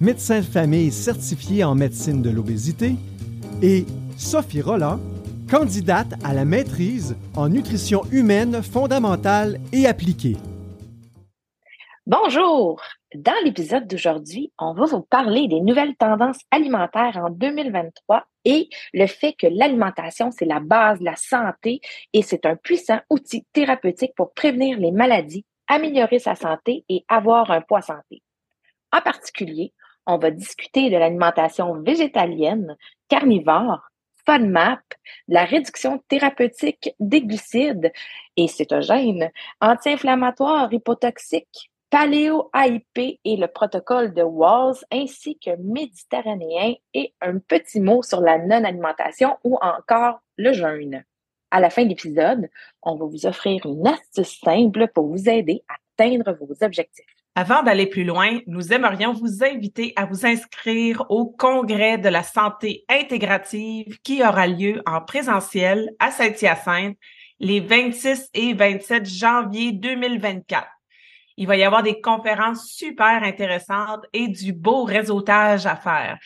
médecin de famille certifié en médecine de l'obésité, et Sophie Roland, candidate à la maîtrise en nutrition humaine fondamentale et appliquée. Bonjour! Dans l'épisode d'aujourd'hui, on va vous parler des nouvelles tendances alimentaires en 2023 et le fait que l'alimentation, c'est la base de la santé et c'est un puissant outil thérapeutique pour prévenir les maladies, améliorer sa santé et avoir un poids santé. En particulier, on va discuter de l'alimentation végétalienne, carnivore, FODMAP, de la réduction thérapeutique des glucides et cétogènes, anti-inflammatoires, hypotoxiques, paléo-AIP et le protocole de Walls, ainsi que méditerranéen et un petit mot sur la non-alimentation ou encore le jeûne. À la fin de l'épisode, on va vous offrir une astuce simple pour vous aider à atteindre vos objectifs. Avant d'aller plus loin, nous aimerions vous inviter à vous inscrire au Congrès de la santé intégrative qui aura lieu en présentiel à Saint-Hyacinthe les 26 et 27 janvier 2024. Il va y avoir des conférences super intéressantes et du beau réseautage à faire.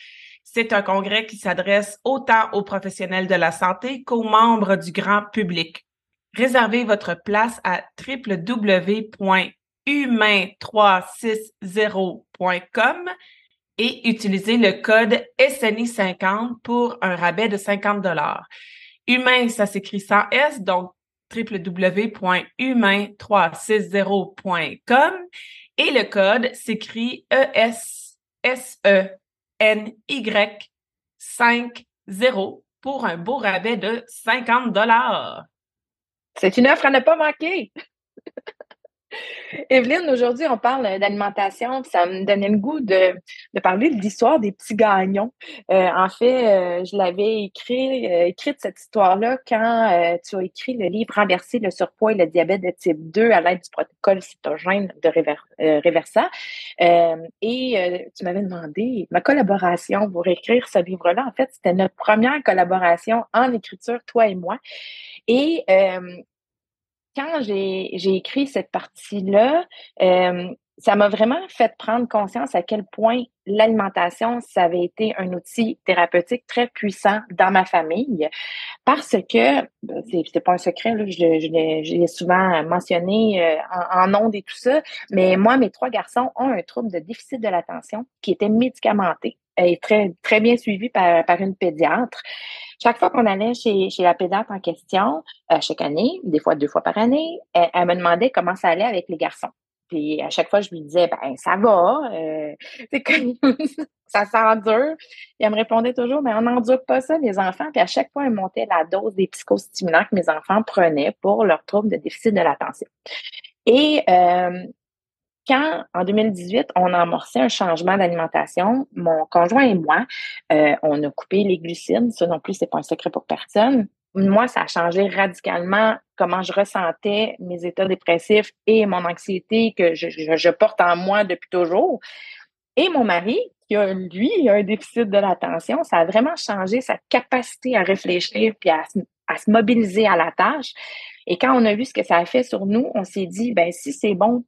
C'est un congrès qui s'adresse autant aux professionnels de la santé qu'aux membres du grand public. Réservez votre place à www.humain360.com et utilisez le code SNI50 pour un rabais de 50 dollars. Humain, ça s'écrit sans S, donc www.humain360.com et le code s'écrit E-S-S-E-N-Y 50 pour un beau rabais de 50 dollars. C'est une offre à ne pas manquer. Evelyne, aujourd'hui, on parle d'alimentation. Ça me donnait le goût de, parler de l'histoire des petits gagnons. Euh, en fait, euh, je l'avais écrit, euh, écrite cette histoire-là quand tu as écrit le livre Renverser le surpoids et le diabète de type 2 à l'aide du protocole cytogène de Reversa. et tu m'avais demandé ma collaboration pour écrire ce livre-là. En fait, c'était notre première collaboration en écriture, toi et moi. Et quand j'ai écrit cette partie-là, euh, ça m'a vraiment fait prendre conscience à quel point l'alimentation, ça avait été un outil thérapeutique très puissant dans ma famille. Parce que, ben, c'est pas un secret, là, je, l'ai souvent mentionné euh, en, en ondes et tout ça, mais moi, mes trois garçons ont un trouble de déficit de l'attention qui était médicamenté et très, très bien suivi par, par une pédiatre. Chaque fois qu'on allait chez, chez la pédate en question, euh, chaque année, des fois deux fois par année, elle, me demandait comment ça allait avec les garçons. Puis à chaque fois, je lui disais, ben ça va, euh, ça s'endure. Et elle me répondait toujours, mais on n'endure pas ça, les enfants. Puis à chaque fois, elle montait la dose des psychostimulants que mes enfants prenaient pour leur trouble de déficit de l'attention. Et euh, quand, en 2018, on a amorcé un changement d'alimentation, mon conjoint et moi, euh, on a coupé les glucides. Ça non plus, c'est pas un secret pour personne. Moi, ça a changé radicalement comment je ressentais mes états dépressifs et mon anxiété que je, porte en moi depuis toujours. Et mon mari, qui a, lui, un déficit de l'attention, ça a vraiment changé sa capacité à réfléchir puis à, à se mobiliser à la tâche. Et quand on a vu ce que ça a fait sur nous, on s'est dit, ben si c'est bon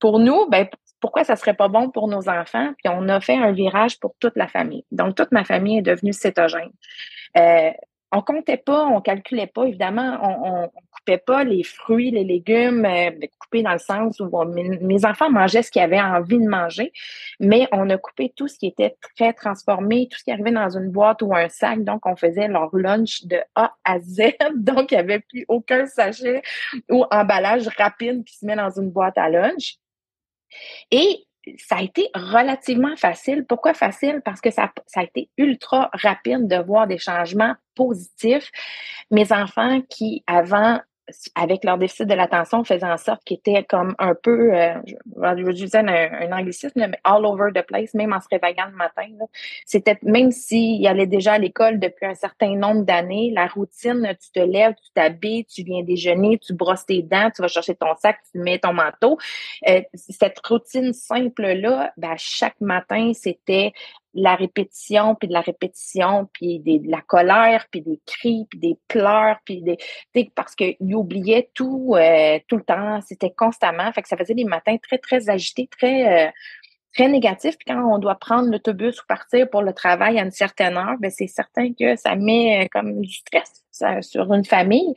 pour nous, ben, pourquoi ça serait pas bon pour nos enfants? Puis on a fait un virage pour toute la famille. Donc, toute ma famille est devenue cétogène. Euh, on comptait pas, on calculait pas, évidemment, on, on, coupait pas les fruits, les légumes, euh, coupés dans le sens où mes, enfants mangeaient ce qu'ils avaient envie de manger, mais on a coupé tout ce qui était très transformé, tout ce qui arrivait dans une boîte ou un sac, donc on faisait leur lunch de A à Z, donc il n'y avait plus aucun sachet ou emballage rapide qui se met dans une boîte à lunch. Et ça a été relativement facile. Pourquoi facile? Parce que ça, a été ultra rapide de voir des changements positifs. Mes enfants qui, avant, avec leur déficit de l'attention, faisaient en sorte qu'ils étaient comme un peu, euh, je, vais utiliser un, anglicisme, mais all over the place, même en se réveillant le matin. C'était même s'ils allaient déjà à l'école depuis un certain nombre d'années, la routine, tu te lèves, tu t'habilles, tu viens déjeuner, tu brosses tes dents, tu vas chercher ton sac, tu mets ton manteau. Euh, cette routine simple-là, ben, chaque matin, c'était la répétition, puis de la répétition, puis de la colère, puis des cris, puis des pleurs, puis des parce qu'il oubliait tout euh, tout le temps, c'était constamment, fait que ça faisait des matins très très agités, très euh, très négatifs. Puis quand on doit prendre l'autobus ou partir pour le travail à une certaine heure, ben c'est certain que ça met euh, comme du stress sur une famille.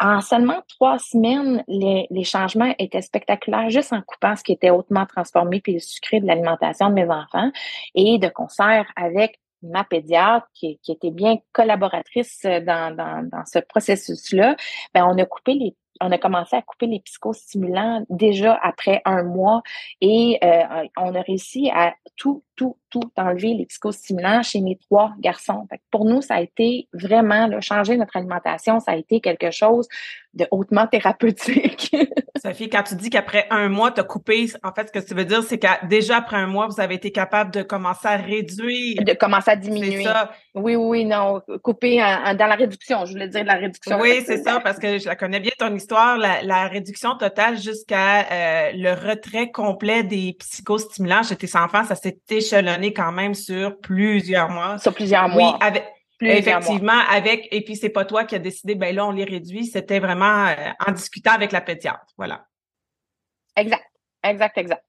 En seulement trois semaines, les, changements étaient spectaculaires juste en coupant ce qui était hautement transformé puis le sucré de l'alimentation de mes enfants et de concert avec ma pédiatre qui, était bien collaboratrice dans ce processus-là, ben on a coupé les on a commencé à couper les psychostimulants déjà après un mois et euh, on a réussi à tout, tout, tout enlever les psychostimulants chez mes trois garçons. pour nous, ça a été vraiment là, changer notre alimentation, ça a été quelque chose de hautement thérapeutique. Sophie, quand tu dis qu'après un mois, tu as coupé, en fait, ce que tu veux dire, c'est que déjà après un mois, vous avez été capable de commencer à réduire. De commencer à diminuer. Ça. Oui, oui, non, couper dans la réduction. Je voulais dire la réduction. Oui, c'est ça, parce que je la connais bien ton histoire, la, réduction totale jusqu'à euh, le retrait complet des psychostimulants chez tes enfants, ça s'est échelonné quand même sur plusieurs mois. Sur plusieurs mois. Oui, avec Effectivement, avec, et puis c'est pas toi qui as décidé, ben là, on les réduit. C'était vraiment euh, en discutant avec la pédiatre. Voilà. Exact, exact, exact.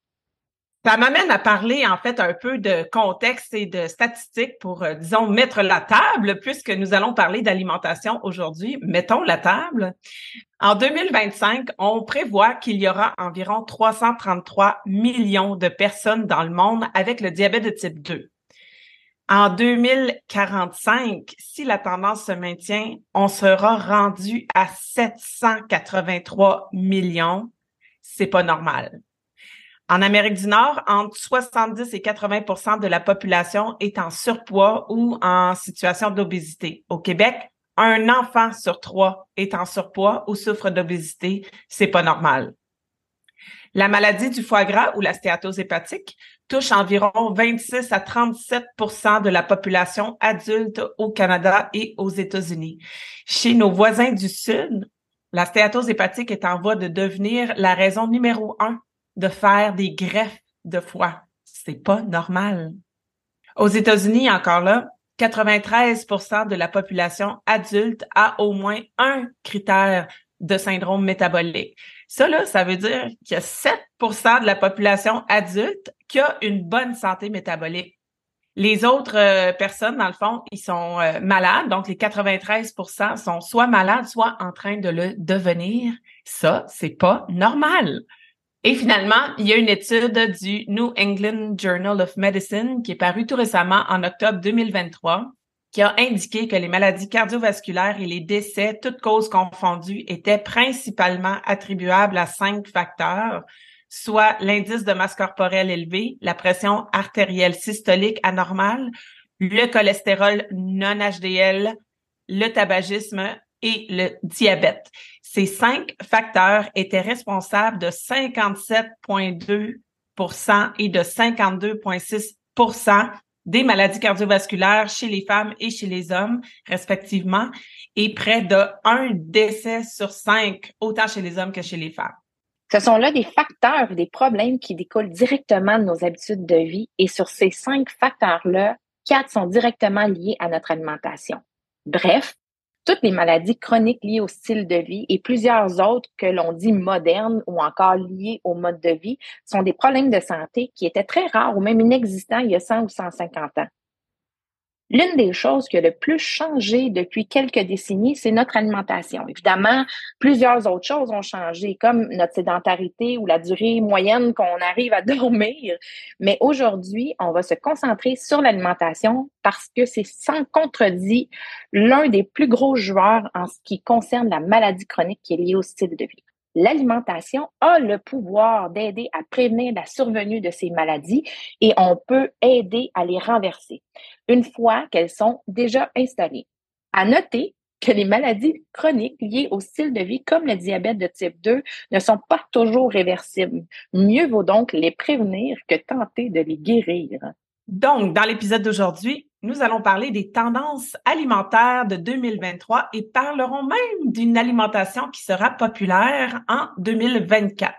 Ça m'amène à parler en fait un peu de contexte et de statistiques pour, euh, disons, mettre la table, puisque nous allons parler d'alimentation aujourd'hui. Mettons la table. En 2025, on prévoit qu'il y aura environ 333 millions de personnes dans le monde avec le diabète de type 2. En 2045, si la tendance se maintient, on sera rendu à 783 millions. C'est pas normal. En Amérique du Nord, entre 70 et 80% de la population est en surpoids ou en situation d'obésité. Au Québec, un enfant sur trois est en surpoids ou souffre d'obésité. C'est pas normal. La maladie du foie gras ou la stéatose hépatique touche environ 26 à 37% de la population adulte au Canada et aux États-Unis. Chez nos voisins du Sud, la stéatose hépatique est en voie de devenir la raison numéro un de faire des greffes de foie. C'est pas normal. Aux États-Unis, encore là, 93% de la population adulte a au moins un critère de syndrome métabolique. Ça, ça veut dire qu'il y a 7% de la population adulte qui a une bonne santé métabolique. Les autres euh, personnes, dans le fond, ils sont euh, malades. Donc, les 93% sont soit malades, soit en train de le devenir. Ça, c'est pas normal. Et finalement, il y a une étude du New England Journal of Medicine qui est parue tout récemment en octobre 2023 qui a indiqué que les maladies cardiovasculaires et les décès, toutes causes confondues, étaient principalement attribuables à cinq facteurs, soit l'indice de masse corporelle élevé, la pression artérielle systolique anormale, le cholestérol non HDL, le tabagisme et le diabète. Ces cinq facteurs étaient responsables de 57,2% et de 52,6% des maladies cardiovasculaires chez les femmes et chez les hommes, respectivement, et près de un décès sur cinq, autant chez les hommes que chez les femmes. Ce sont là des facteurs, des problèmes qui découlent directement de nos habitudes de vie. Et sur ces cinq facteurs-là, quatre sont directement liés à notre alimentation. Bref, toutes les maladies chroniques liées au style de vie et plusieurs autres que l'on dit modernes ou encore liées au mode de vie sont des problèmes de santé qui étaient très rares ou même inexistants il y a 100 ou 150 ans. L'une des choses qui a le plus changé depuis quelques décennies, c'est notre alimentation. Évidemment, plusieurs autres choses ont changé, comme notre sédentarité ou la durée moyenne qu'on arrive à dormir. Mais aujourd'hui, on va se concentrer sur l'alimentation parce que c'est sans contredit l'un des plus gros joueurs en ce qui concerne la maladie chronique qui est liée au style de vie l'alimentation a le pouvoir d'aider à prévenir la survenue de ces maladies et on peut aider à les renverser une fois qu'elles sont déjà installées. À noter que les maladies chroniques liées au style de vie, comme le diabète de type 2, ne sont pas toujours réversibles. Mieux vaut donc les prévenir que tenter de les guérir. Donc, dans l'épisode d'aujourd'hui, nous allons parler des tendances alimentaires de 2023 et parlerons même d'une alimentation qui sera populaire en 2024.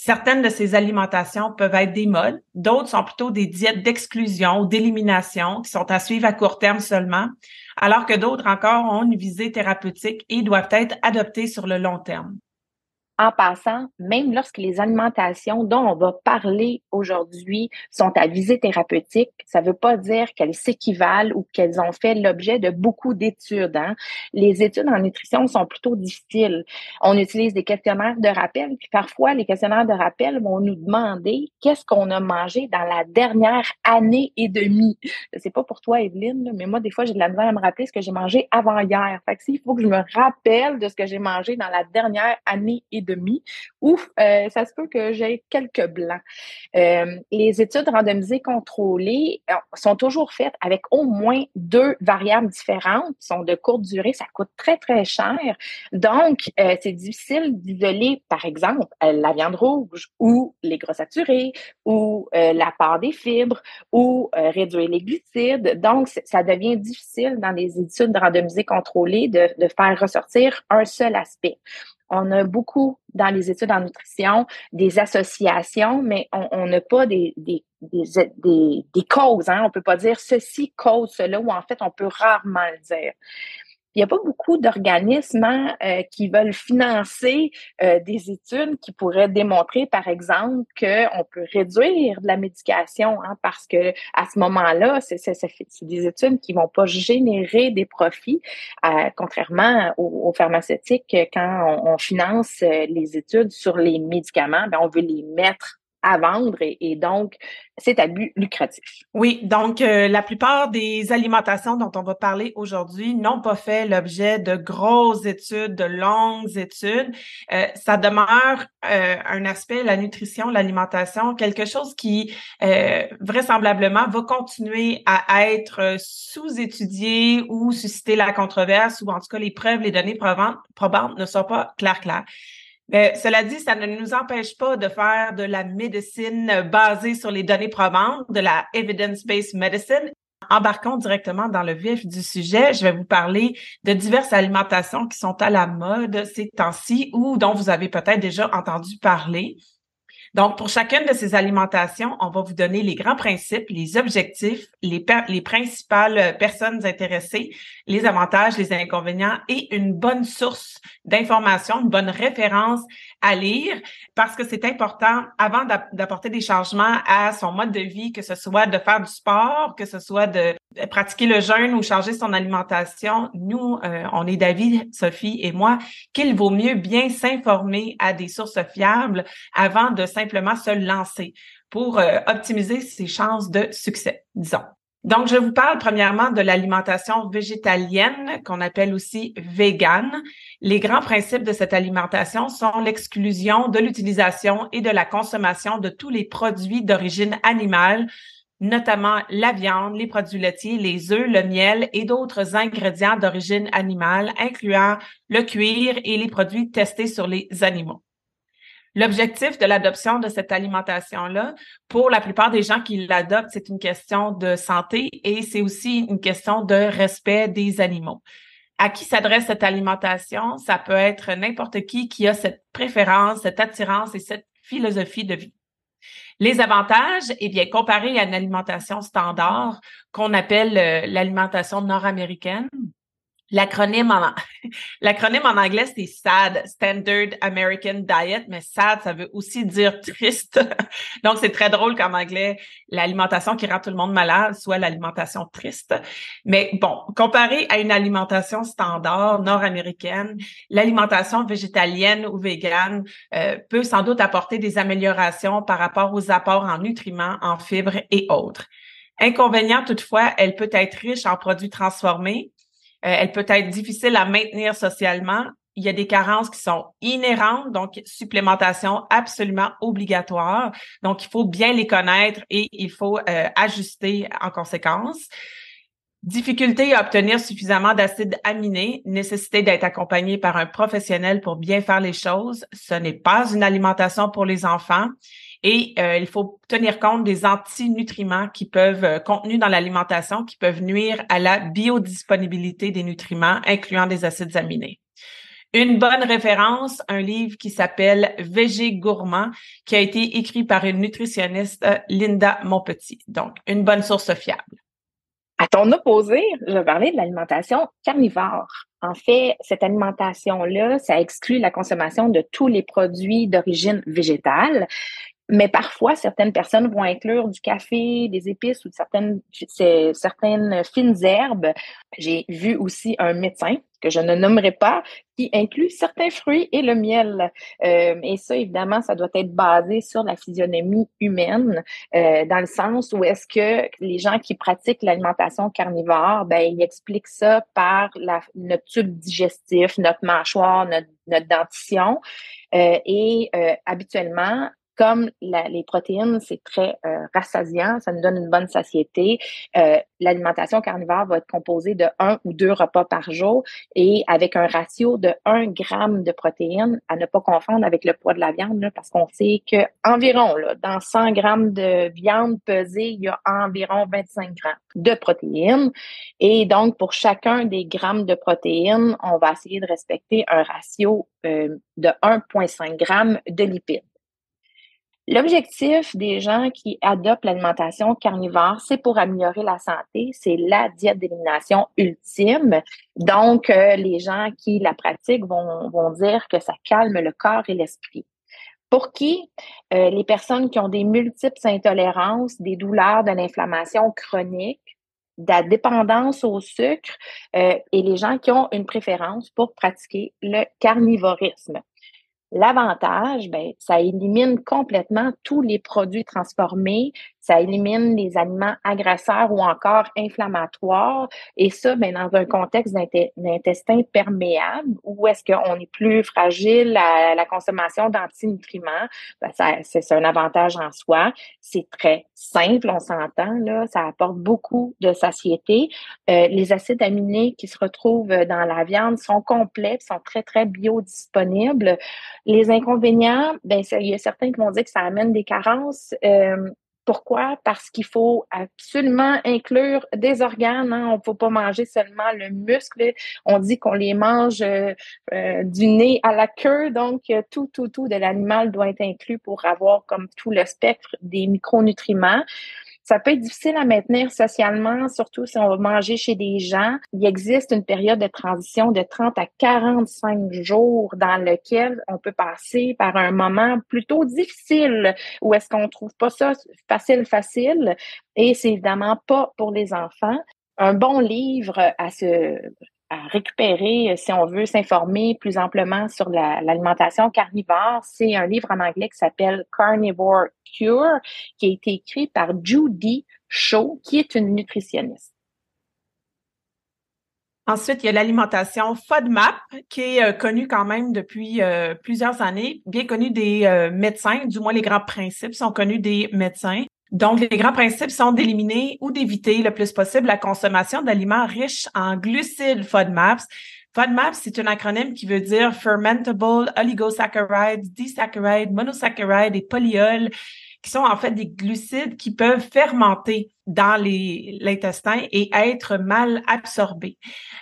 Certaines de ces alimentations peuvent être des modes, d'autres sont plutôt des diètes d'exclusion ou d'élimination qui sont à suivre à court terme seulement, alors que d'autres encore ont une visée thérapeutique et doivent être adoptées sur le long terme. En passant, même lorsque les alimentations dont on va parler aujourd'hui sont à visée thérapeutique, ça ne veut pas dire qu'elles s'équivalent ou qu'elles ont fait l'objet de beaucoup d'études. Hein. Les études en nutrition sont plutôt difficiles. On utilise des questionnaires de rappel, puis parfois les questionnaires de rappel vont nous demander qu'est-ce qu'on a mangé dans la dernière année et demie. Je sais pas pour toi, Evelyne, mais moi, des fois, j'ai de la misère à me rappeler ce que j'ai mangé avant hier. Fait que s'il faut que je me rappelle de ce que j'ai mangé dans la dernière année et ou euh, ça se peut que j'ai quelques blancs. Euh, les études randomisées contrôlées euh, sont toujours faites avec au moins deux variables différentes, sont de courte durée, ça coûte très, très cher. Donc, c'est difficile d'isoler, par exemple, la viande rouge ou les gras saturés ou la part des fibres ou réduire les glucides. Donc, ça devient difficile dans les études randomisées contrôlées de faire ressortir un seul aspect. On a beaucoup dans les études en nutrition des associations, mais on n'a pas des, causes. Hein? On peut pas dire ceci cause cela, ou en fait, on peut rarement le dire il n'y a pas beaucoup d'organismes hein, euh, qui veulent financer euh, des études qui pourraient démontrer, par exemple, qu'on peut réduire de la médication, hein, parce que à ce moment-là, c'est des études qui vont pas générer des profits, euh, contrairement aux, pharmaceutiques, quand on, finance les études sur les médicaments, ben, on veut les mettre à vendre et, donc c'est à but lucratif. Oui, donc euh, la plupart des alimentations dont on va parler aujourd'hui n'ont pas fait l'objet de grosses études, de longues études. Euh, ça demeure euh, un aspect, la nutrition, l'alimentation, quelque chose qui vraisemblablement va continuer à être sous-étudié ou susciter la controverse ou en tout cas les preuves, les données probantes ne sont pas claires claires. Mais cela dit, ça ne nous empêche pas de faire de la médecine basée sur les données probantes, de la evidence-based medicine. Embarquons directement dans le vif du sujet. Je vais vous parler de diverses alimentations qui sont à la mode ces temps-ci ou dont vous avez peut-être déjà entendu parler. Donc, pour chacune de ces alimentations, on va vous donner les grands principes, les objectifs, les, les principales personnes intéressées, les avantages, les inconvénients et une bonne source d'information, une bonne référence à lire parce que c'est important avant d'apporter des changements à son mode de vie, que ce soit de faire du sport, que ce soit de pratiquer le jeûne ou changer son alimentation. Nous, euh, on est d'avis, Sophie et moi, qu'il vaut mieux bien s'informer à des sources fiables avant de simplement se lancer pour euh, optimiser ses chances de succès, disons. Donc, je vous parle premièrement de l'alimentation végétalienne, qu'on appelle aussi vegan. Les grands principes de cette alimentation sont l'exclusion de l'utilisation et de la consommation de tous les produits d'origine animale, notamment la viande, les produits laitiers, les œufs, le miel et d'autres ingrédients d'origine animale, incluant le cuir et les produits testés sur les animaux. L'objectif de l'adoption de cette alimentation-là, pour la plupart des gens qui l'adoptent, c'est une question de santé et c'est aussi une question de respect des animaux. À qui s'adresse cette alimentation? Ça peut être n'importe qui qui a cette préférence, cette attirance et cette philosophie de vie. Les avantages, eh bien, comparé à une alimentation standard qu'on appelle euh, l'alimentation nord-américaine, L'acronyme en, l'acronyme en anglais, c'est SAD, Standard American Diet, mais SAD, ça veut aussi dire triste. Donc, c'est très drôle qu'en anglais, l'alimentation qui rend tout le monde malade soit l'alimentation triste. Mais bon, comparé à une alimentation standard nord-américaine, l'alimentation végétalienne ou végane euh, peut sans doute apporter des améliorations par rapport aux apports en nutriments, en fibres et autres. Inconvénient toutefois, elle peut être riche en produits transformés, elle peut être difficile à maintenir socialement. Il y a des carences qui sont inhérentes, donc supplémentation absolument obligatoire. Donc, il faut bien les connaître et il faut euh, ajuster en conséquence. Difficulté à obtenir suffisamment d'acides aminés, nécessité d'être accompagné par un professionnel pour bien faire les choses. Ce n'est pas une alimentation pour les enfants. Et euh, il faut tenir compte des antinutriments qui peuvent, euh, contenus dans l'alimentation, qui peuvent nuire à la biodisponibilité des nutriments, incluant des acides aminés. Une bonne référence, un livre qui s'appelle Végé gourmand, qui a été écrit par une nutritionniste, Linda Monpetit. Donc, une bonne source fiable. À ton opposé, je parler de l'alimentation carnivore. En fait, cette alimentation-là, ça exclut la consommation de tous les produits d'origine végétale. Mais parfois, certaines personnes vont inclure du café, des épices ou certaines, certaines fines herbes. J'ai vu aussi un médecin que je ne nommerai pas, qui inclut certains fruits et le miel. Euh, et ça, évidemment, ça doit être basé sur la physionomie humaine, euh, dans le sens où est-ce que les gens qui pratiquent l'alimentation carnivore, ben, ils expliquent ça par la, notre tube digestif, notre mâchoire, notre, notre dentition. Euh, et euh, habituellement, comme les protéines, c'est très euh, rassasiant, ça nous donne une bonne satiété. Euh, l'alimentation carnivore va être composée de un ou deux repas par jour et avec un ratio de 1 gramme de protéines à ne pas confondre avec le poids de la viande, parce qu'on sait que environ là, dans 100 grammes de viande pesée, il y a environ 25 grammes de protéines. Et donc, pour chacun des grammes de protéines, on va essayer de respecter un ratio euh, de 1,5 grammes de lipides. L'objectif des gens qui adoptent l'alimentation carnivore, c'est pour améliorer la santé, c'est la diète d'élimination ultime. Donc, euh, les gens qui la pratiquent vont, vont dire que ça calme le corps et l'esprit. Pour qui? Euh, les personnes qui ont des multiples intolérances, des douleurs, de l'inflammation chronique, de la dépendance au sucre euh, et les gens qui ont une préférence pour pratiquer le carnivorisme. L'avantage, ben, ça élimine complètement tous les produits transformés, ça élimine les aliments agresseurs ou encore inflammatoires. Et ça, ben, dans un contexte d'intestin perméable, où est-ce qu'on est plus fragile à la consommation d'antinutriments, ben, c'est un avantage en soi. C'est très simple, on s'entend, là, ça apporte beaucoup de satiété. Euh, les acides aminés qui se retrouvent dans la viande sont complets, sont très, très biodisponibles. Les inconvénients, ben, il y a certains qui vont dire que ça amène des carences. Euh, pourquoi? Parce qu'il faut absolument inclure des organes. Hein. On ne peut pas manger seulement le muscle. On dit qu'on les mange euh, euh, du nez à la queue. Donc, tout, tout, tout de l'animal doit être inclus pour avoir comme tout le spectre des micronutriments. Ça peut être difficile à maintenir socialement, surtout si on va manger chez des gens. Il existe une période de transition de 30 à 45 jours dans lequel on peut passer par un moment plutôt difficile où est-ce qu'on trouve pas ça facile, facile. Et c'est évidemment pas pour les enfants. Un bon livre à se à récupérer si on veut s'informer plus amplement sur l'alimentation carnivore, c'est un livre en anglais qui s'appelle Carnivore Cure, qui a été écrit par Judy Shaw, qui est une nutritionniste. Ensuite, il y a l'alimentation FODMAP, qui est euh, connue quand même depuis euh, plusieurs années, bien connue des euh, médecins, du moins les grands principes sont connus des médecins. Donc, les grands principes sont d'éliminer ou d'éviter le plus possible la consommation d'aliments riches en glucides FODMAPs. FODMAPs, c'est un acronyme qui veut dire Fermentable Oligosaccharides, Disaccharides, Monosaccharides et Polyols qui sont en fait des glucides qui peuvent fermenter dans l'intestin et être mal absorbés.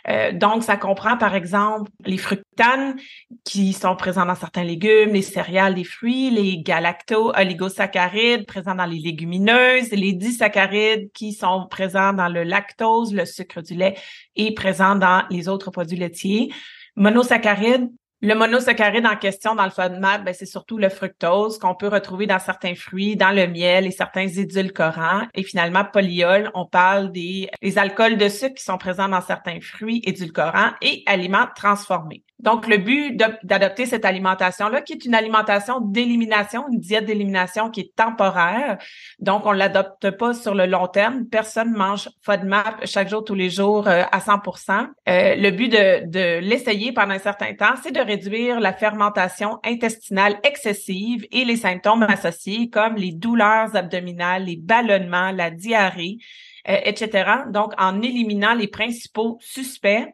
Euh, donc, ça comprend par exemple les fructanes qui sont présents dans certains légumes, les céréales, les fruits, les galacto-oligosaccharides présents dans les légumineuses, les disaccharides qui sont présents dans le lactose, le sucre du lait et présents dans les autres produits laitiers. Monosaccharides le monosaccharide en question dans le FODMAP, ben, c'est surtout le fructose qu'on peut retrouver dans certains fruits, dans le miel et certains édulcorants. Et finalement, polyol, on parle des, alcools de sucre qui sont présents dans certains fruits édulcorants et aliments transformés. Donc, le but d'adopter cette alimentation-là, qui est une alimentation d'élimination, une diète d'élimination qui est temporaire. Donc, on l'adopte pas sur le long terme. Personne mange FODMAP chaque jour, tous les jours euh, à 100% euh, Le but de, de l'essayer pendant un certain temps, c'est de réduire la fermentation intestinale excessive et les symptômes associés comme les douleurs abdominales, les ballonnements, la diarrhée. etc. Donc, en éliminant les principaux suspects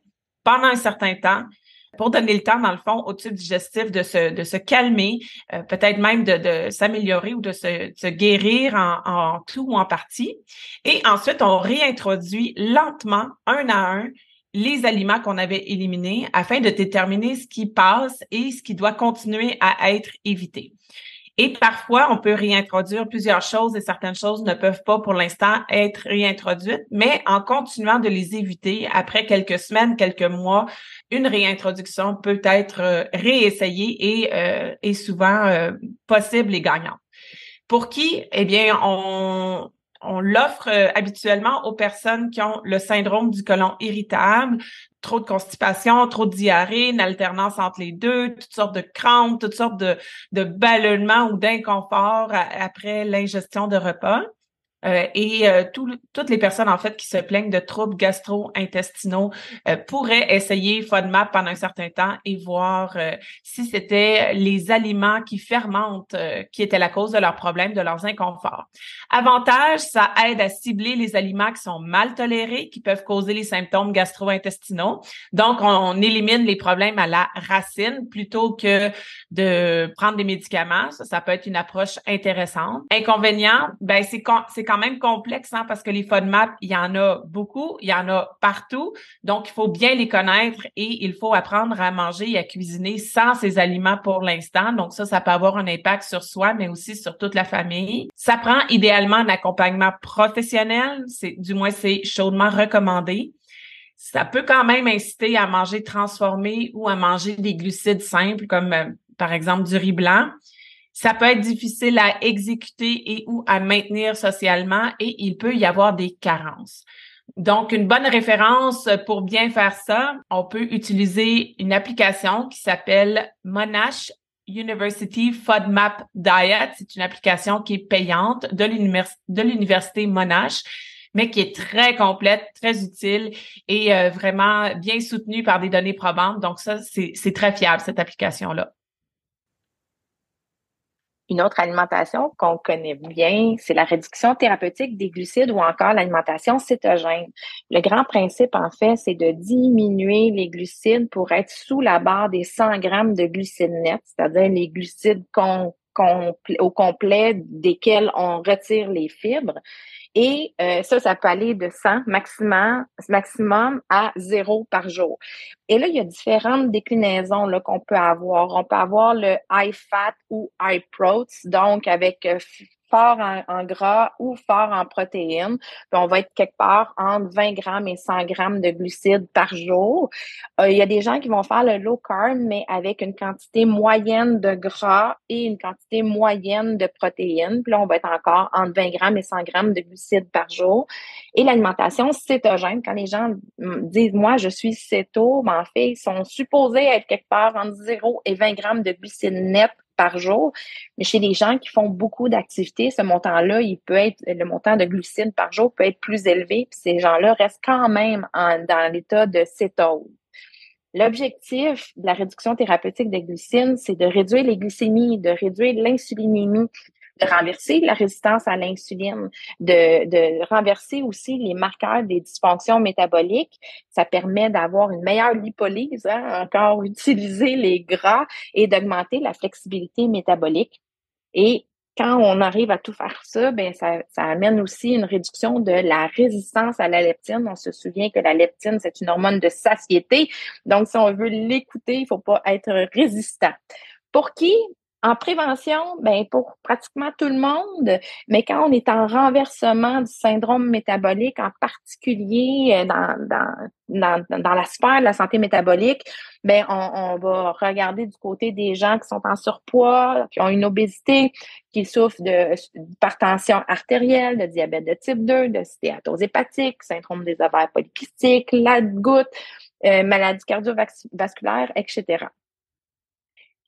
pendant un certain temps, pour donner le temps, dans le fond, au tube digestif de se, de se calmer, euh, peut-être même de, de s'améliorer ou de se, se guérir en, tout ou en partie. Et ensuite, on réintroduit lentement, un à un, les aliments qu'on avait éliminés afin de déterminer ce qui passe et ce qui doit continuer à être évité. Et parfois, on peut réintroduire plusieurs choses et certaines choses ne peuvent pas pour l'instant être réintroduites, mais en continuant de les éviter, après quelques semaines, quelques mois, une réintroduction peut être euh, réessayée et, euh, et souvent euh, possible et gagnante. Pour qui, eh bien, on, on l'offre habituellement aux personnes qui ont le syndrome du côlon irritable, trop de constipation, trop de diarrhée, une alternance entre les deux, toutes sortes de crampes, toutes sortes de, de ballonnements ou d'inconfort après l'ingestion de repas. Euh, et euh, toutes les personnes en fait qui se plaignent de troubles gastro-intestinaux euh, pourraient essayer FODMAP pendant un certain temps et voir si c'était les aliments qui fermentent qui étaient la cause de leurs problèmes, de leurs inconforts. Avantage, ça aide à cibler les aliments qui sont mal tolérés, qui peuvent causer les symptômes gastro-intestinaux. Donc, on, élimine les problèmes à la racine plutôt que de prendre des médicaments. Ça, ça peut être une approche intéressante. Inconvénient, ben c'est c'est quand même complexe hein, parce que les FODMAP, il y en a beaucoup, il y en a partout. Donc, il faut bien les connaître et il faut apprendre à manger et à cuisiner sans ces aliments pour l'instant. Donc, ça, ça peut avoir un impact sur soi, mais aussi sur toute la famille. Ça prend idéalement un accompagnement professionnel. C'est, du moins, c'est chaudement recommandé. Ça peut quand même inciter à manger transformé ou à manger des glucides simples comme euh, par exemple du riz blanc. Ça peut être difficile à exécuter et ou à maintenir socialement et il peut y avoir des carences. Donc, une bonne référence pour bien faire ça, on peut utiliser une application qui s'appelle Monash University FODMAP Diet. C'est une application qui est payante de l'université Monash, mais qui est très complète, très utile et euh, vraiment bien soutenue par des données probantes. Donc, ça, c'est très fiable, cette application-là. Une autre alimentation qu'on connaît bien, c'est la réduction thérapeutique des glucides ou encore l'alimentation cétogène. Le grand principe, en fait, c'est de diminuer les glucides pour être sous la barre des 100 grammes de glucides nets, c'est-à-dire les glucides au complet desquels on retire les fibres. Et euh, ça, ça peut aller de 100 maximum, à 0 par jour. Et là, il y a différentes déclinaisons qu'on peut avoir. On peut avoir le high fat ou high protein, donc avec euh, fort en, gras ou fort en protéines. Puis on va être quelque part entre 20 grammes et 100 grammes de glucides par jour. Euh, il y a des gens qui vont faire le low carb, mais avec une quantité moyenne de gras et une quantité moyenne de protéines. Puis là, on va être encore entre 20 grammes et 100 grammes de glucides par jour. Et l'alimentation cétogène, quand les gens disent, moi, je suis céto, ben, en fait, ils sont supposés être quelque part entre 0 et 20 grammes de glucides nets jour. Mais chez les gens qui font beaucoup d'activités, ce montant-là, il peut être, le montant de glucides par jour peut être plus élevé, puis ces gens-là restent quand même dans l'état de cétose. L'objectif de la réduction thérapeutique de glucides, c'est de réduire les glycémies, de réduire l'insulinémie, de renverser la résistance à l'insuline, de, de renverser aussi les marqueurs des dysfonctions métaboliques. Ça permet d'avoir une meilleure lipolyse, hein, encore utiliser les gras et d'augmenter la flexibilité métabolique. Et quand on arrive à tout faire ça, ben ça, ça, amène aussi une réduction de la résistance à la leptine. On se souvient que la leptine, c'est une hormone de satiété. Donc, si on veut l'écouter, il faut pas être résistant. Pour qui en prévention, ben pour pratiquement tout le monde, mais quand on est en renversement du syndrome métabolique, en particulier euh, dans, dans, dans, dans la sphère de la santé métabolique, ben on, on, va regarder du côté des gens qui sont en surpoids, qui ont une obésité, qui souffrent d'hypertension artérielle, de diabète de type 2, de stéatose hépatique, syndrome des ovaires polykystiques, la goutte, euh, maladie cardiovasculaire, etc.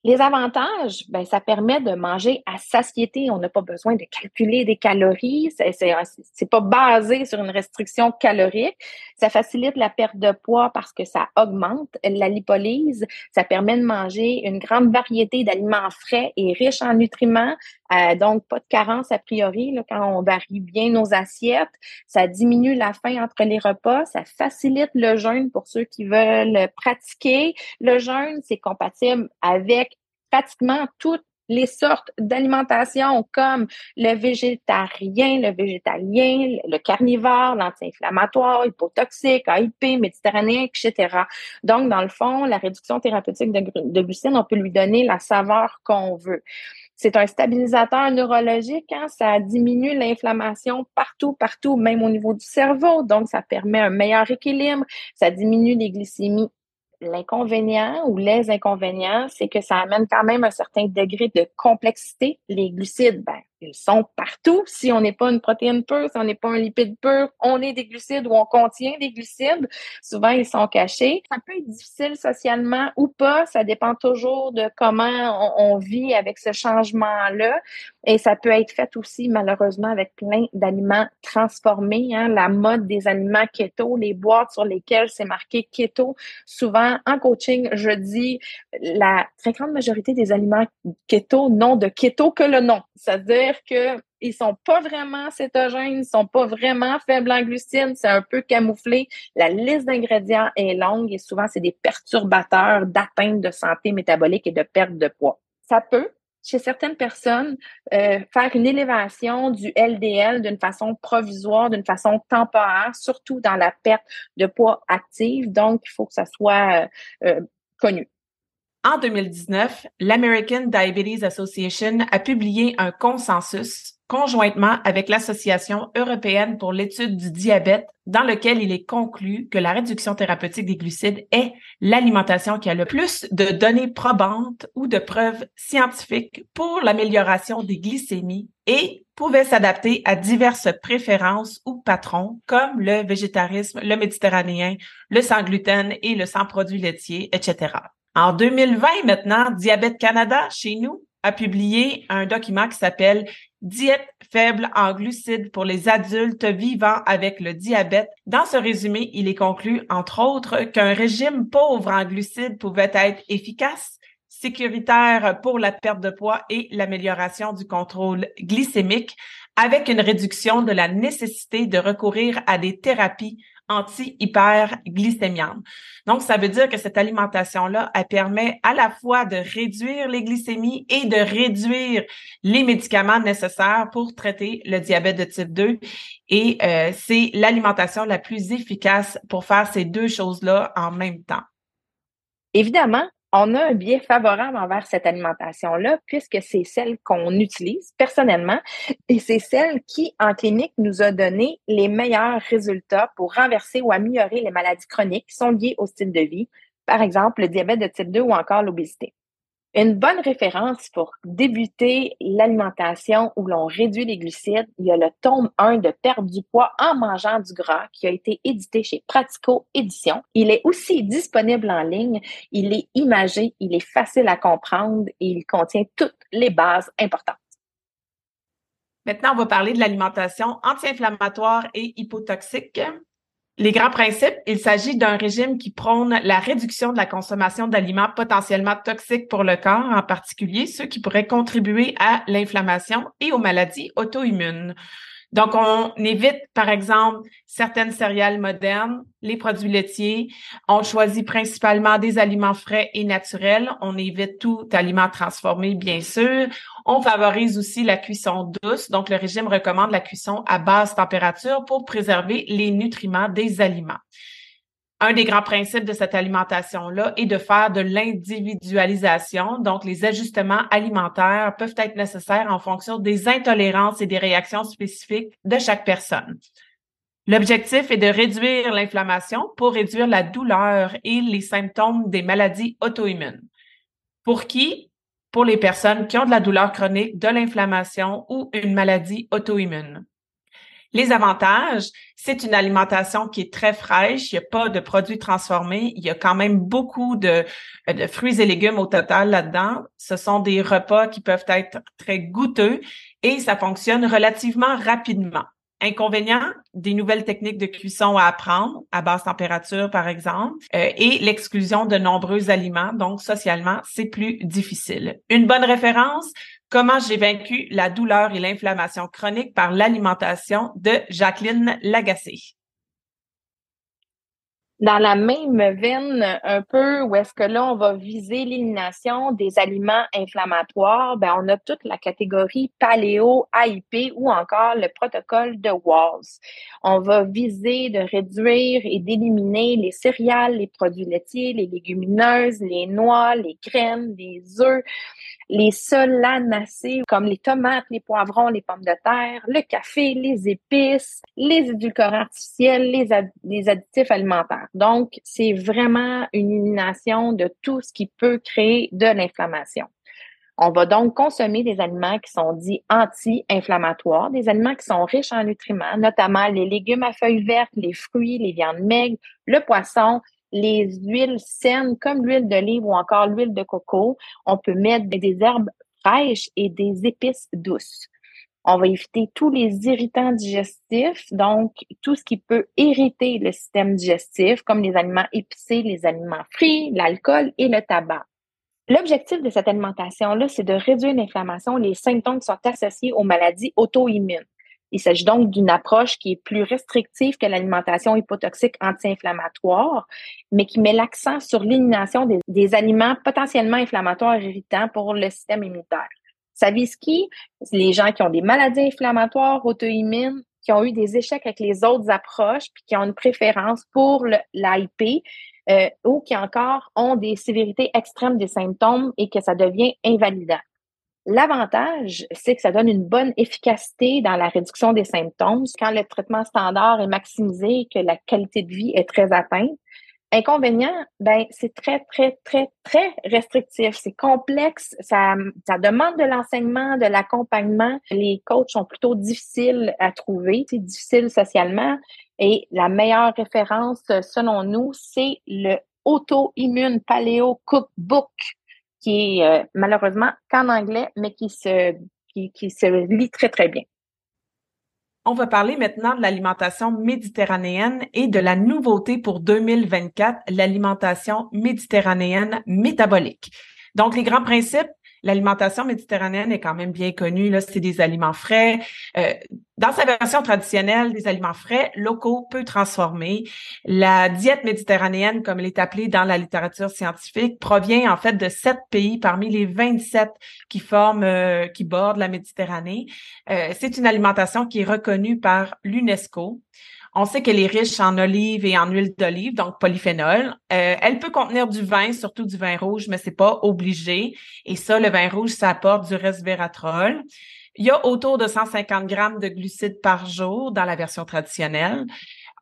Les avantages, ben, ça permet de manger à satiété. On n'a pas besoin de calculer des calories. C'est, c'est, pas basé sur une restriction calorique. Ça facilite la perte de poids parce que ça augmente la lipolyse. Ça permet de manger une grande variété d'aliments frais et riches en nutriments. Euh, donc, pas de carence a priori là, quand on varie bien nos assiettes. Ça diminue la faim entre les repas. Ça facilite le jeûne pour ceux qui veulent pratiquer. Le jeûne, c'est compatible avec pratiquement toutes les sortes d'alimentation comme le végétarien, le végétalien, le carnivore, l'anti-inflammatoire, hypotoxique, AIP, méditerranéen, etc. Donc, dans le fond, la réduction thérapeutique de, de glucides, on peut lui donner la saveur qu'on veut. C'est un stabilisateur neurologique, hein? ça diminue l'inflammation partout, partout, même au niveau du cerveau. Donc, ça permet un meilleur équilibre, ça diminue les glycémies L'inconvénient ou les inconvénients, c'est que ça amène quand même un certain degré de complexité. Les glucides, ben, ils sont partout. Si on n'est pas une protéine pure, si on n'est pas un lipide pur, on est des glucides ou on contient des glucides. Souvent, ils sont cachés. Ça peut être difficile socialement ou pas. Ça dépend toujours de comment on, vit avec ce changement-là. Et ça peut être fait aussi, malheureusement, avec plein d'aliments transformés. Hein. La mode des aliments keto, les boîtes sur lesquelles c'est marqué keto. Souvent, en coaching, je dis la très grande majorité des aliments keto n'ont de keto que le nom. C'est-à-dire que ils sont pas vraiment cétogènes, ils sont pas vraiment faibles en glucides, c'est un peu camouflé. La liste d'ingrédients est longue et souvent c'est des perturbateurs d'atteinte de santé métabolique et de perte de poids. Ça peut, chez certaines personnes, euh, faire une élévation du LDL d'une façon provisoire, d'une façon temporaire, surtout dans la perte de poids active. Donc, il faut que ça soit euh, euh, connu. En 2019, l'American Diabetes Association a publié un consensus conjointement avec l'Association européenne pour l'étude du diabète dans lequel il est conclu que la réduction thérapeutique des glucides est l'alimentation qui a le plus de données probantes ou de preuves scientifiques pour l'amélioration des glycémies et pouvait s'adapter à diverses préférences ou patrons comme le végétarisme, le méditerranéen, le sans gluten et le sans produits laitiers, etc. En 2020, maintenant, Diabète Canada, chez nous, a publié un document qui s'appelle Diète faible en glucides pour les adultes vivant avec le diabète. Dans ce résumé, il est conclu, entre autres, qu'un régime pauvre en glucides pouvait être efficace, sécuritaire pour la perte de poids et l'amélioration du contrôle glycémique, avec une réduction de la nécessité de recourir à des thérapies anti-hyperglycémiante. Donc, ça veut dire que cette alimentation-là, elle permet à la fois de réduire les glycémies et de réduire les médicaments nécessaires pour traiter le diabète de type 2. Et euh, c'est l'alimentation la plus efficace pour faire ces deux choses-là en même temps. Évidemment, on a un biais favorable envers cette alimentation-là puisque c'est celle qu'on utilise personnellement et c'est celle qui, en clinique, nous a donné les meilleurs résultats pour renverser ou améliorer les maladies chroniques qui sont liées au style de vie, par exemple le diabète de type 2 ou encore l'obésité. Une bonne référence pour débuter l'alimentation où l'on réduit les glucides, il y a le tome 1 de perte du poids en mangeant du gras qui a été édité chez Pratico Édition. Il est aussi disponible en ligne, il est imagé, il est facile à comprendre et il contient toutes les bases importantes. Maintenant, on va parler de l'alimentation anti-inflammatoire et hypotoxique. Les grands principes, il s'agit d'un régime qui prône la réduction de la consommation d'aliments potentiellement toxiques pour le corps, en particulier ceux qui pourraient contribuer à l'inflammation et aux maladies auto-immunes. Donc, on évite, par exemple, certaines céréales modernes, les produits laitiers. On choisit principalement des aliments frais et naturels. On évite tout aliment transformé, bien sûr. On favorise aussi la cuisson douce. Donc, le régime recommande la cuisson à basse température pour préserver les nutriments des aliments un des grands principes de cette alimentation-là est de faire de l'individualisation. Donc, les ajustements alimentaires peuvent être nécessaires en fonction des intolérances et des réactions spécifiques de chaque personne. L'objectif est de réduire l'inflammation pour réduire la douleur et les symptômes des maladies auto-immunes. Pour qui? Pour les personnes qui ont de la douleur chronique, de l'inflammation ou une maladie auto-immune. Les avantages, c'est une alimentation qui est très fraîche, il n'y a pas de produits transformés, il y a quand même beaucoup de, fruits et légumes au total là-dedans. Ce sont des repas qui peuvent être très goûteux et ça fonctionne relativement rapidement. Inconvénient, des nouvelles techniques de cuisson à apprendre, à basse température par exemple, euh, et l'exclusion de nombreux aliments. Donc, socialement, c'est plus difficile. Une bonne référence, Comment j'ai vaincu la douleur et l'inflammation chronique par l'alimentation de Jacqueline Lagacé? Dans la même veine un peu où est-ce que là, on va viser l'élimination des aliments inflammatoires, ben, on a toute la catégorie paléo, AIP ou encore le protocole de Walls. On va viser de réduire et d'éliminer les céréales, les produits laitiers, les légumineuses, les noix, les graines, les œufs, les solanacées comme les tomates, les poivrons, les pommes de terre, le café, les épices, les édulcorants artificiels, les, les additifs alimentaires. Donc, c'est vraiment une élimination de tout ce qui peut créer de l'inflammation. On va donc consommer des aliments qui sont dits anti-inflammatoires, des aliments qui sont riches en nutriments, notamment les légumes à feuilles vertes, les fruits, les viandes maigres, le poisson, les huiles saines comme l'huile d'olive ou encore l'huile de coco. On peut mettre des herbes fraîches et des épices douces. On va éviter tous les irritants digestifs, donc tout ce qui peut irriter le système digestif, comme les aliments épicés, les aliments frits, l'alcool et le tabac. L'objectif de cette alimentation-là, c'est de réduire l'inflammation, les symptômes qui sont associés aux maladies auto-immunes. Il s'agit donc d'une approche qui est plus restrictive que l'alimentation hypotoxique anti-inflammatoire, mais qui met l'accent sur l'élimination des, aliments potentiellement inflammatoires irritants pour le système immunitaire. Ça vise qui? Les gens qui ont des maladies inflammatoires auto-immunes, qui ont eu des échecs avec les autres approches, puis qui ont une préférence pour l'AIP, euh, ou qui encore ont des sévérités extrêmes des symptômes et que ça devient invalidant. L'avantage, c'est que ça donne une bonne efficacité dans la réduction des symptômes quand le traitement standard est maximisé que la qualité de vie est très atteinte. Inconvénient, ben c'est très, très, très, très restrictif. C'est complexe. Ça, ça demande de l'enseignement, de l'accompagnement. Les coachs sont plutôt difficiles à trouver. C'est difficile socialement. Et la meilleure référence, selon nous, c'est le Auto-Immune Paleo Cookbook qui est euh, malheureusement qu'en anglais, mais qui se, qui, qui se lit très, très bien. On va parler maintenant de l'alimentation méditerranéenne et de la nouveauté pour 2024, l'alimentation méditerranéenne métabolique. Donc, les grands principes, l'alimentation méditerranéenne est quand même bien connue. Là, c'est des aliments frais. Euh, dans sa version traditionnelle, des aliments frais, locaux, peu transformés. La diète méditerranéenne, comme elle est appelée dans la littérature scientifique, provient en fait de sept pays parmi les 27 qui forment, euh, qui bordent la Méditerranée. Euh, c'est une alimentation qui est reconnue par l'UNESCO. On sait qu'elle est riche en olives et en huile d'olive, donc polyphénol. Euh, elle peut contenir du vin, surtout du vin rouge, mais c'est pas obligé. Et ça, le vin rouge, ça apporte du resveratrol. Il y a autour de 150 grammes de glucides par jour dans la version traditionnelle.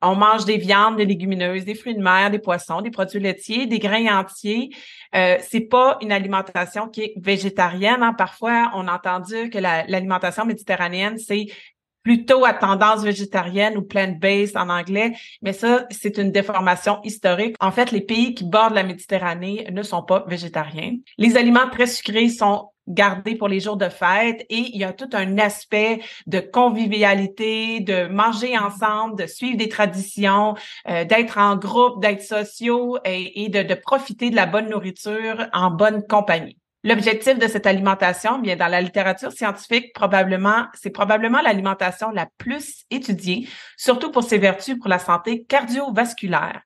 On mange des viandes, des légumineuses, des fruits de mer, des poissons, des produits laitiers, des grains entiers. Euh, c'est pas une alimentation qui est végétarienne. Hein. Parfois, on a entendu que l'alimentation méditerranéenne, c'est plutôt à tendance végétarienne ou plant-based en anglais, mais ça, c'est une déformation historique. En fait, les pays qui bordent la Méditerranée ne sont pas végétariens. Les aliments très sucrés sont gardés pour les jours de fête et il y a tout un aspect de convivialité, de manger ensemble, de suivre des traditions, euh, d'être en groupe, d'être sociaux et, de, de profiter de la bonne nourriture en bonne compagnie. L'objectif de cette alimentation, bien dans la littérature scientifique, probablement, c'est probablement l'alimentation la plus étudiée, surtout pour ses vertus pour la santé cardiovasculaire.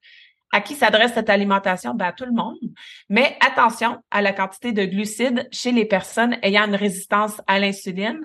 À qui s'adresse cette alimentation? Ben, à tout le monde. Mais attention à la quantité de glucides chez les personnes ayant une résistance à l'insuline,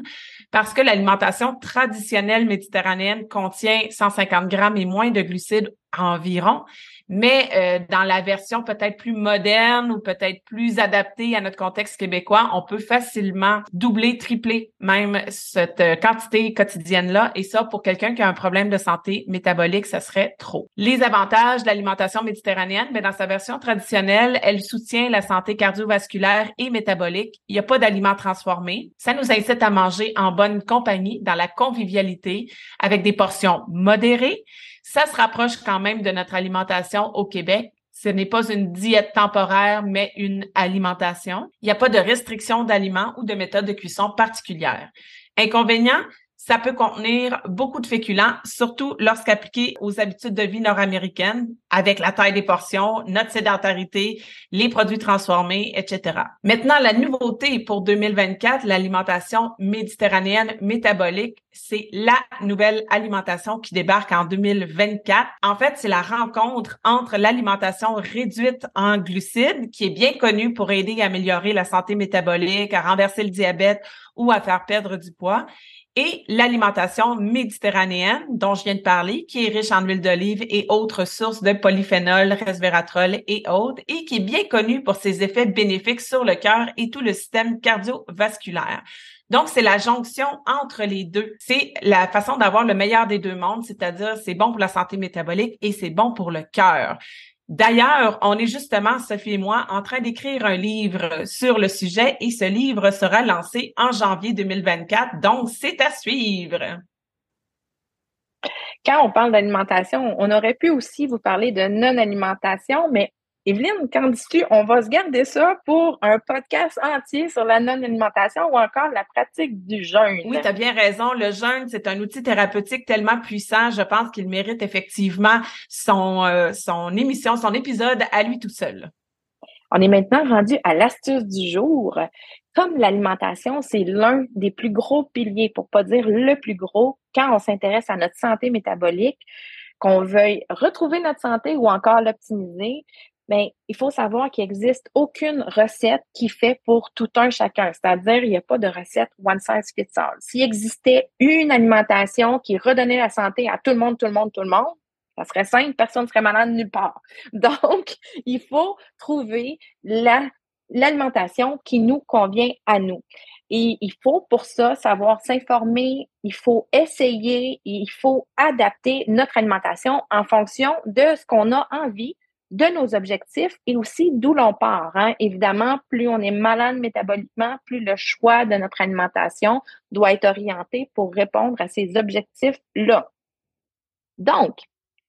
parce que l'alimentation traditionnelle méditerranéenne contient 150 grammes et moins de glucides environ. Mais euh, dans la version peut-être plus moderne ou peut-être plus adaptée à notre contexte québécois, on peut facilement doubler, tripler même cette euh, quantité quotidienne-là. Et ça, pour quelqu'un qui a un problème de santé métabolique, ça serait trop. Les avantages de l'alimentation méditerranéenne, mais dans sa version traditionnelle, elle soutient la santé cardiovasculaire et métabolique. Il n'y a pas d'aliments transformés. Ça nous incite à manger en bonne compagnie, dans la convivialité, avec des portions modérées ça se rapproche quand même de notre alimentation au Québec. Ce n'est pas une diète temporaire, mais une alimentation. Il n'y a pas de restriction d'aliments ou de méthode de cuisson particulière. Inconvénient, ça peut contenir beaucoup de féculents, surtout lorsqu'appliqué aux habitudes de vie nord-américaines, avec la taille des portions, notre sédentarité, les produits transformés, etc. Maintenant, la nouveauté pour 2024, l'alimentation méditerranéenne métabolique, c'est la nouvelle alimentation qui débarque en 2024. En fait, c'est la rencontre entre l'alimentation réduite en glucides, qui est bien connue pour aider à améliorer la santé métabolique, à renverser le diabète ou à faire perdre du poids, et l'alimentation méditerranéenne dont je viens de parler, qui est riche en huile d'olive et autres sources de polyphénol, resveratrol et autres, et qui est bien connue pour ses effets bénéfiques sur le cœur et tout le système cardiovasculaire. Donc, c'est la jonction entre les deux. C'est la façon d'avoir le meilleur des deux mondes, c'est-à-dire c'est bon pour la santé métabolique et c'est bon pour le cœur. D'ailleurs, on est justement, Sophie et moi, en train d'écrire un livre sur le sujet et ce livre sera lancé en janvier 2024, donc c'est à suivre. Quand on parle d'alimentation, on aurait pu aussi vous parler de non-alimentation, mais Evelyne, qu'en dis-tu? On va se garder ça pour un podcast entier sur la non-alimentation ou encore la pratique du jeûne. Oui, tu as bien raison. Le jeûne, c'est un outil thérapeutique tellement puissant. Je pense qu'il mérite effectivement son, euh, son émission, son épisode à lui tout seul. On est maintenant rendu à l'astuce du jour. Comme l'alimentation, c'est l'un des plus gros piliers, pour pas dire le plus gros, quand on s'intéresse à notre santé métabolique, qu'on veuille retrouver notre santé ou encore l'optimiser, ben, il faut savoir qu'il n'existe aucune recette qui fait pour tout un chacun. C'est-à-dire, il n'y a pas de recette one size fits all. S'il existait une alimentation qui redonnait la santé à tout le monde, tout le monde, tout le monde, ça serait simple, personne ne serait malade nulle part. Donc, il faut trouver la, l'alimentation qui nous convient à nous. Et il faut pour ça savoir s'informer, il faut essayer, il faut adapter notre alimentation en fonction de ce qu'on a envie de nos objectifs et aussi d'où l'on part. Hein. Évidemment, plus on est malade métaboliquement, plus le choix de notre alimentation doit être orienté pour répondre à ces objectifs-là. Donc,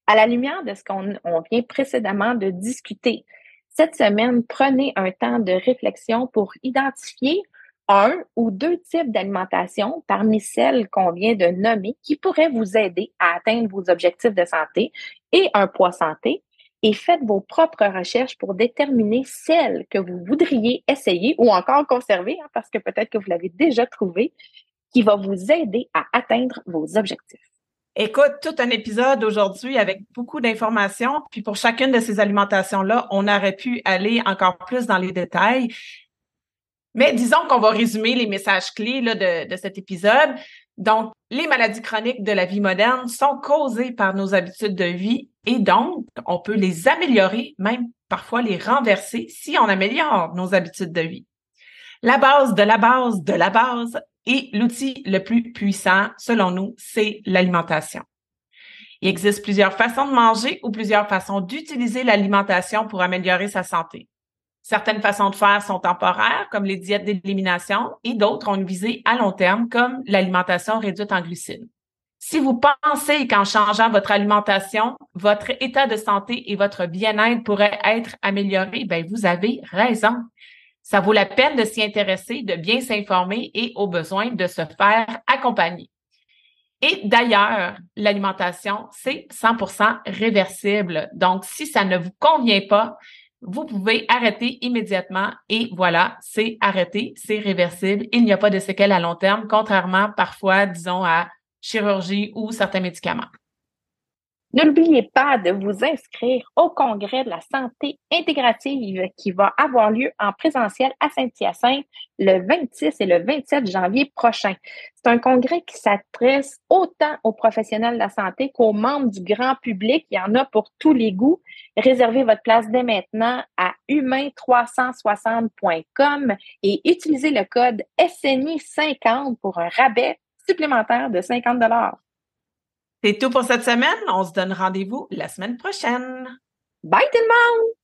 à la lumière de ce qu'on vient précédemment de discuter, cette semaine, prenez un temps de réflexion pour identifier un ou deux types d'alimentation parmi celles qu'on vient de nommer qui pourraient vous aider à atteindre vos objectifs de santé et un poids santé et faites vos propres recherches pour déterminer celles que vous voudriez essayer ou encore conserver, hein, parce que peut-être que vous l'avez déjà trouvé, qui va vous aider à atteindre vos objectifs. Écoute, tout un épisode aujourd'hui avec beaucoup d'informations. Puis pour chacune de ces alimentations-là, on aurait pu aller encore plus dans les détails. Mais disons qu'on va résumer les messages clés de cet épisode. Donc, les maladies chroniques de la vie moderne sont causées par nos habitudes de vie et donc, on peut les améliorer, même parfois les renverser si on améliore nos habitudes de vie. La base de la base de la base et l'outil le plus puissant, selon nous, c'est l'alimentation. Il existe plusieurs façons de manger ou plusieurs façons d'utiliser l'alimentation pour améliorer sa santé. Certaines façons de faire sont temporaires, comme les diètes d'élimination, et d'autres ont une visée à long terme, comme l'alimentation réduite en glucides. Si vous pensez qu'en changeant votre alimentation, votre état de santé et votre bien-être pourraient être améliorés, ben vous avez raison. Ça vaut la peine de s'y intéresser, de bien s'informer et au besoin de se faire accompagner. Et d'ailleurs, l'alimentation, c'est 100% réversible. Donc, si ça ne vous convient pas, vous pouvez arrêter immédiatement et voilà, c'est arrêté, c'est réversible. Il n'y a pas de séquelles à long terme, contrairement parfois, disons, à chirurgie ou certains médicaments. N'oubliez pas de vous inscrire au congrès de la santé intégrative qui va avoir lieu en présentiel à Saint-Hyacinthe le 26 et le 27 janvier prochain. C'est un congrès qui s'adresse autant aux professionnels de la santé qu'aux membres du grand public. Il y en a pour tous les goûts. Réservez votre place dès maintenant à humain360.com et utilisez le code SNI50 pour un rabais supplémentaire de 50 c'est tout pour cette semaine. On se donne rendez-vous la semaine prochaine. Bye tout le monde!